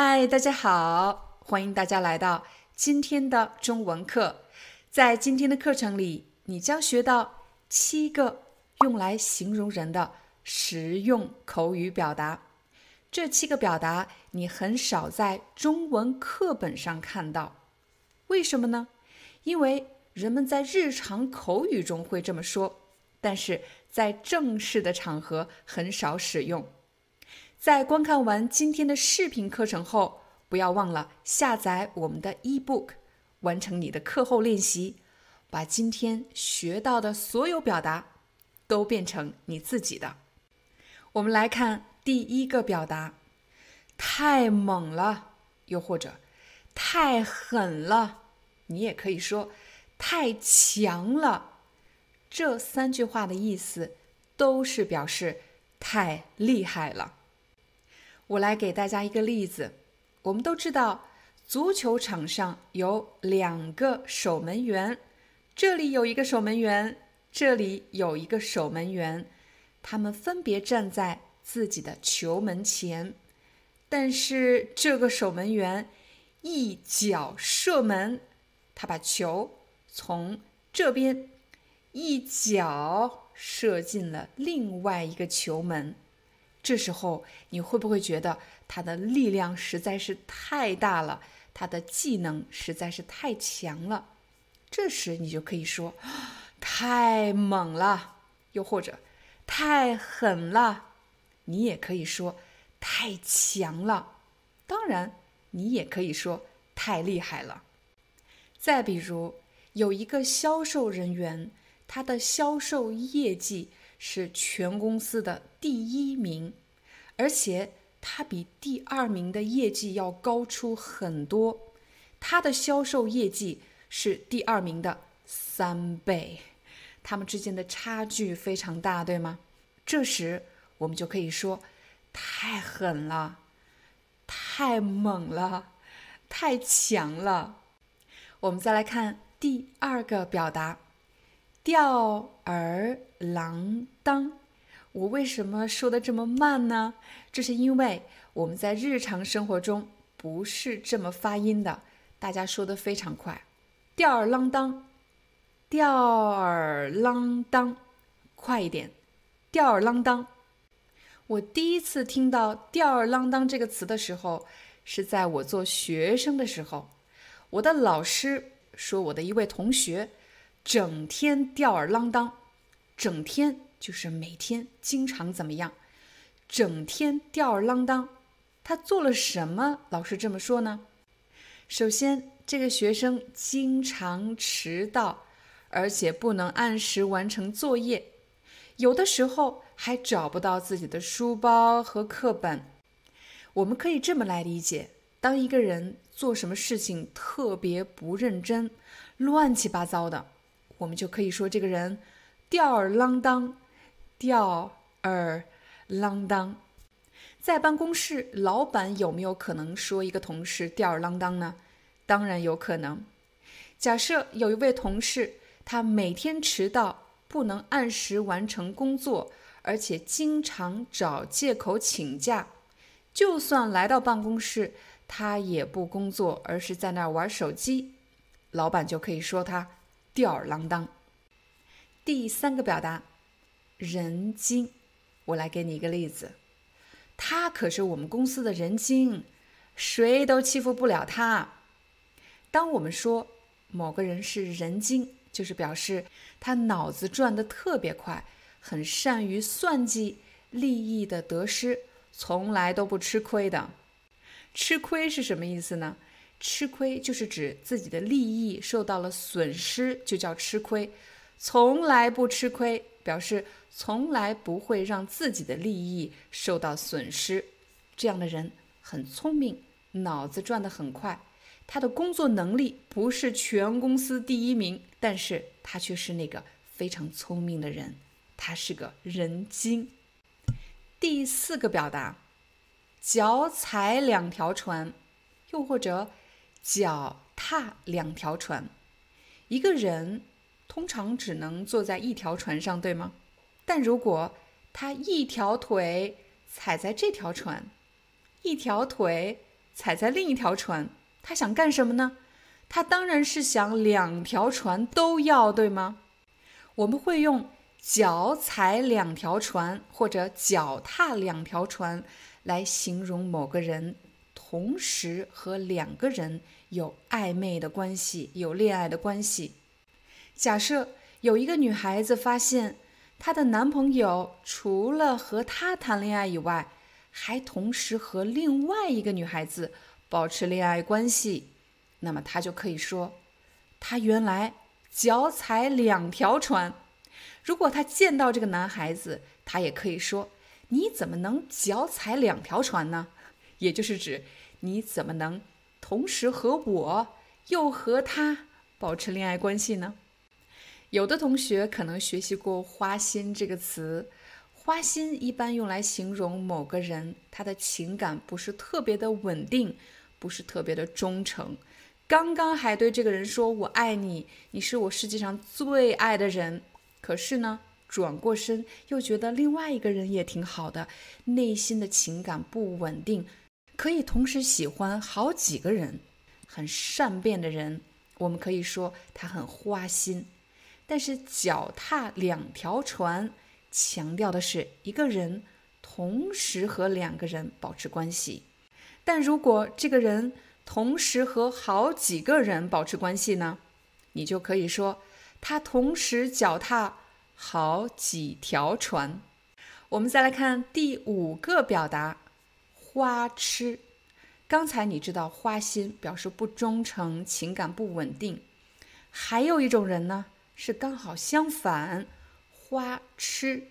嗨，大家好，欢迎大家来到今天的中文课。在今天的课程里，你将学到七个用来形容人的实用口语表达。这七个表达你很少在中文课本上看到，为什么呢？因为人们在日常口语中会这么说，但是在正式的场合很少使用。在观看完今天的视频课程后，不要忘了下载我们的 eBook，完成你的课后练习，把今天学到的所有表达都变成你自己的。我们来看第一个表达：太猛了，又或者太狠了。你也可以说太强了。这三句话的意思都是表示太厉害了。我来给大家一个例子。我们都知道，足球场上有两个守门员，这里有一个守门员，这里有一个守门员，他们分别站在自己的球门前。但是这个守门员一脚射门，他把球从这边一脚射进了另外一个球门。这时候你会不会觉得他的力量实在是太大了，他的技能实在是太强了？这时你就可以说太猛了，又或者太狠了。你也可以说太强了，当然你也可以说太厉害了。再比如，有一个销售人员，他的销售业绩。是全公司的第一名，而且他比第二名的业绩要高出很多。他的销售业绩是第二名的三倍，他们之间的差距非常大，对吗？这时我们就可以说：太狠了，太猛了，太强了。我们再来看第二个表达。吊儿郎当，我为什么说的这么慢呢？这是因为我们在日常生活中不是这么发音的，大家说的非常快。吊儿郎当，吊儿郎当，快一点，吊儿郎当。我第一次听到“吊儿郎当”这个词的时候，是在我做学生的时候，我的老师说我的一位同学。整天吊儿郎当，整天就是每天经常怎么样？整天吊儿郎当，他做了什么？老师这么说呢？首先，这个学生经常迟到，而且不能按时完成作业，有的时候还找不到自己的书包和课本。我们可以这么来理解：当一个人做什么事情特别不认真、乱七八糟的。我们就可以说这个人吊儿郎当，吊儿郎当。在办公室，老板有没有可能说一个同事吊儿郎当呢？当然有可能。假设有一位同事，他每天迟到，不能按时完成工作，而且经常找借口请假，就算来到办公室，他也不工作，而是在那儿玩手机，老板就可以说他。吊儿郎当。第三个表达，人精。我来给你一个例子，他可是我们公司的人精，谁都欺负不了他。当我们说某个人是人精，就是表示他脑子转得特别快，很善于算计利益的得失，从来都不吃亏的。吃亏是什么意思呢？吃亏就是指自己的利益受到了损失，就叫吃亏。从来不吃亏，表示从来不会让自己的利益受到损失。这样的人很聪明，脑子转得很快。他的工作能力不是全公司第一名，但是他却是那个非常聪明的人。他是个人精。第四个表达，脚踩两条船，又或者脚踏两条船。一个人通常只能坐在一条船上，对吗？但如果他一条腿踩在这条船，一条腿踩在另一条船，他想干什么呢？他当然是想两条船都要，对吗？我们会用。脚踩两条船，或者脚踏两条船，来形容某个人同时和两个人有暧昧的关系，有恋爱的关系。假设有一个女孩子发现她的男朋友除了和她谈恋爱以外，还同时和另外一个女孩子保持恋爱关系，那么她就可以说，她原来脚踩两条船。如果她见到这个男孩子，她也可以说：“你怎么能脚踩两条船呢？”也就是指你怎么能同时和我又和他保持恋爱关系呢？有的同学可能学习过“花心”这个词，“花心”一般用来形容某个人他的情感不是特别的稳定，不是特别的忠诚。刚刚还对这个人说“我爱你”，你是我世界上最爱的人。可是呢，转过身又觉得另外一个人也挺好的，内心的情感不稳定，可以同时喜欢好几个人，很善变的人，我们可以说他很花心。但是脚踏两条船，强调的是一个人同时和两个人保持关系。但如果这个人同时和好几个人保持关系呢，你就可以说。他同时脚踏好几条船。我们再来看第五个表达，花痴。刚才你知道花心表示不忠诚、情感不稳定。还有一种人呢，是刚好相反，花痴。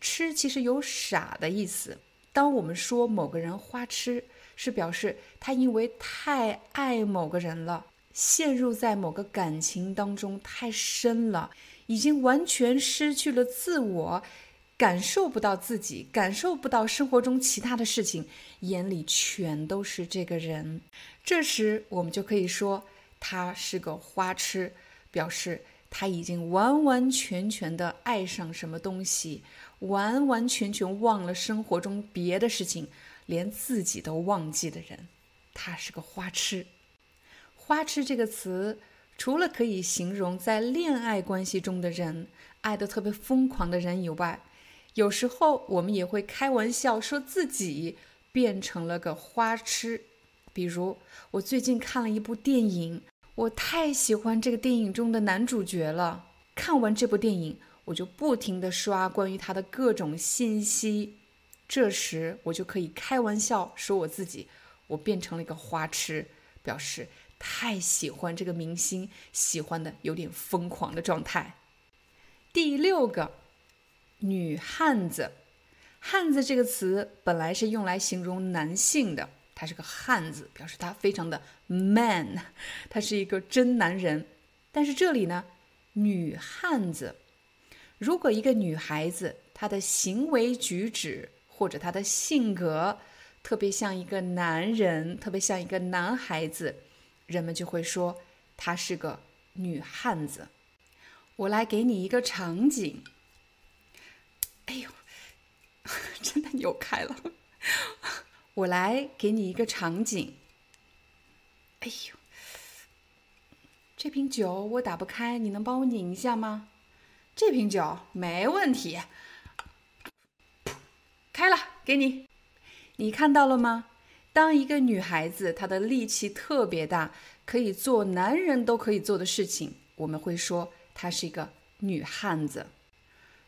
痴其实有傻的意思。当我们说某个人花痴，是表示他因为太爱某个人了。陷入在某个感情当中太深了，已经完全失去了自我，感受不到自己，感受不到生活中其他的事情，眼里全都是这个人。这时我们就可以说他是个花痴，表示他已经完完全全的爱上什么东西，完完全全忘了生活中别的事情，连自己都忘记的人，他是个花痴。花痴这个词，除了可以形容在恋爱关系中的人爱得特别疯狂的人以外，有时候我们也会开玩笑说自己变成了个花痴。比如，我最近看了一部电影，我太喜欢这个电影中的男主角了。看完这部电影，我就不停地刷关于他的各种信息。这时，我就可以开玩笑说我自己，我变成了一个花痴，表示。太喜欢这个明星，喜欢的有点疯狂的状态。第六个，女汉子。汉子这个词本来是用来形容男性的，他是个汉子，表示他非常的 man，他是一个真男人。但是这里呢，女汉子，如果一个女孩子她的行为举止或者她的性格特别像一个男人，特别像一个男孩子。人们就会说她是个女汉子。我来给你一个场景。哎呦，真的扭开了。我来给你一个场景。哎呦，这瓶酒我打不开，你能帮我拧一下吗？这瓶酒没问题。开了，给你。你看到了吗？当一个女孩子她的力气特别大，可以做男人都可以做的事情，我们会说她是一个女汉子。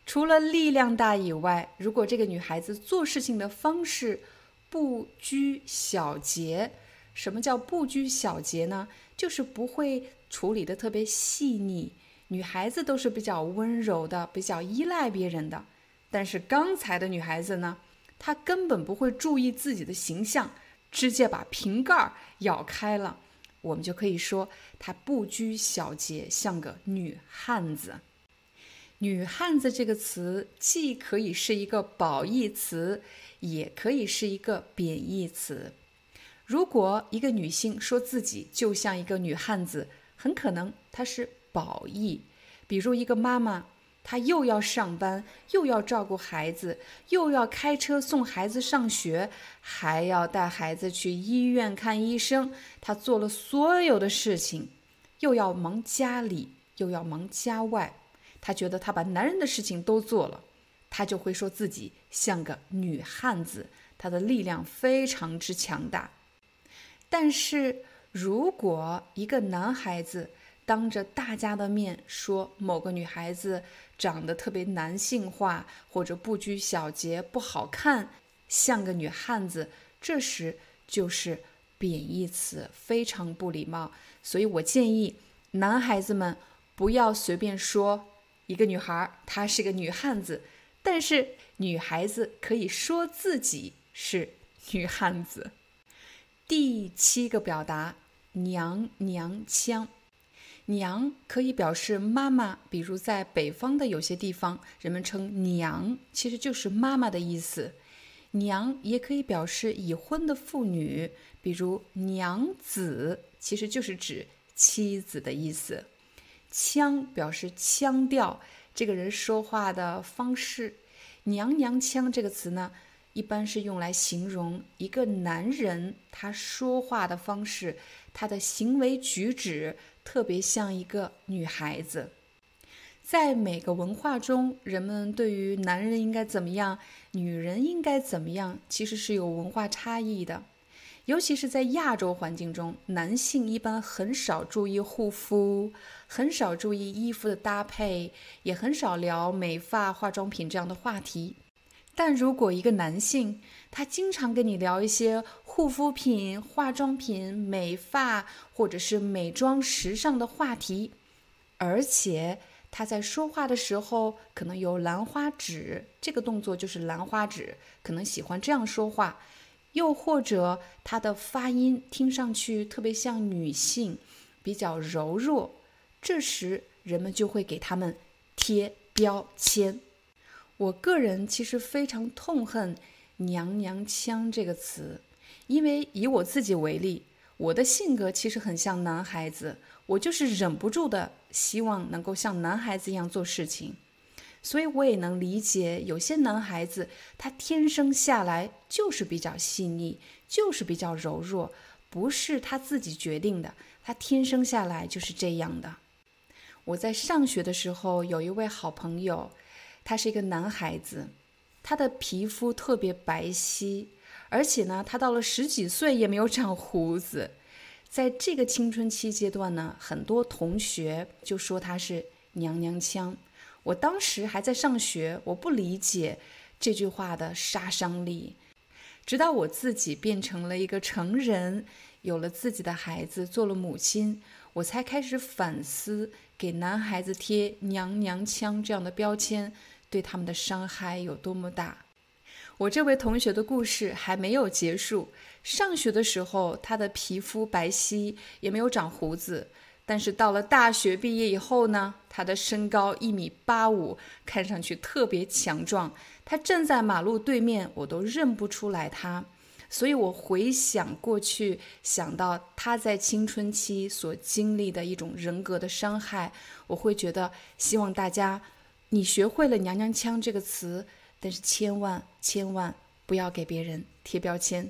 除了力量大以外，如果这个女孩子做事情的方式不拘小节，什么叫不拘小节呢？就是不会处理的特别细腻。女孩子都是比较温柔的，比较依赖别人的。但是刚才的女孩子呢，她根本不会注意自己的形象，直接把瓶盖咬开了。我们就可以说她不拘小节，像个女汉子。女汉子这个词既可以是一个褒义词，也可以是一个贬义词。如果一个女性说自己就像一个女汉子，很可能她是。褒义，比如一个妈妈，她又要上班，又要照顾孩子，又要开车送孩子上学，还要带孩子去医院看医生。她做了所有的事情，又要忙家里，又要忙家外。她觉得她把男人的事情都做了，她就会说自己像个女汉子，她的力量非常之强大。但是如果一个男孩子，当着大家的面说某个女孩子长得特别男性化，或者不拘小节、不好看，像个女汉子，这时就是贬义词，非常不礼貌。所以我建议男孩子们不要随便说一个女孩她是个女汉子，但是女孩子可以说自己是女汉子。第七个表达，娘娘腔。娘可以表示妈妈，比如在北方的有些地方，人们称娘，其实就是妈妈的意思。娘也可以表示已婚的妇女，比如娘子，其实就是指妻子的意思。腔表示腔调，这个人说话的方式。娘娘腔这个词呢，一般是用来形容一个男人他说话的方式，他的行为举止。特别像一个女孩子，在每个文化中，人们对于男人应该怎么样，女人应该怎么样，其实是有文化差异的。尤其是在亚洲环境中，男性一般很少注意护肤，很少注意衣服的搭配，也很少聊美发、化妆品这样的话题。但如果一个男性，他经常跟你聊一些护肤品、化妆品、美发或者是美妆、时尚的话题，而且他在说话的时候可能有兰花指，这个动作就是兰花指，可能喜欢这样说话，又或者他的发音听上去特别像女性，比较柔弱，这时人们就会给他们贴标签。我个人其实非常痛恨“娘娘腔”这个词，因为以我自己为例，我的性格其实很像男孩子，我就是忍不住的希望能够像男孩子一样做事情，所以我也能理解有些男孩子他天生下来就是比较细腻，就是比较柔弱，不是他自己决定的，他天生下来就是这样的。我在上学的时候有一位好朋友。他是一个男孩子，他的皮肤特别白皙，而且呢，他到了十几岁也没有长胡子。在这个青春期阶段呢，很多同学就说他是娘娘腔。我当时还在上学，我不理解这句话的杀伤力。直到我自己变成了一个成人，有了自己的孩子，做了母亲，我才开始反思给男孩子贴娘娘腔这样的标签。对他们的伤害有多么大？我这位同学的故事还没有结束。上学的时候，他的皮肤白皙，也没有长胡子。但是到了大学毕业以后呢，他的身高一米八五，看上去特别强壮。他站在马路对面，我都认不出来他。所以我回想过去，想到他在青春期所经历的一种人格的伤害，我会觉得希望大家。你学会了“娘娘腔”这个词，但是千万千万不要给别人贴标签。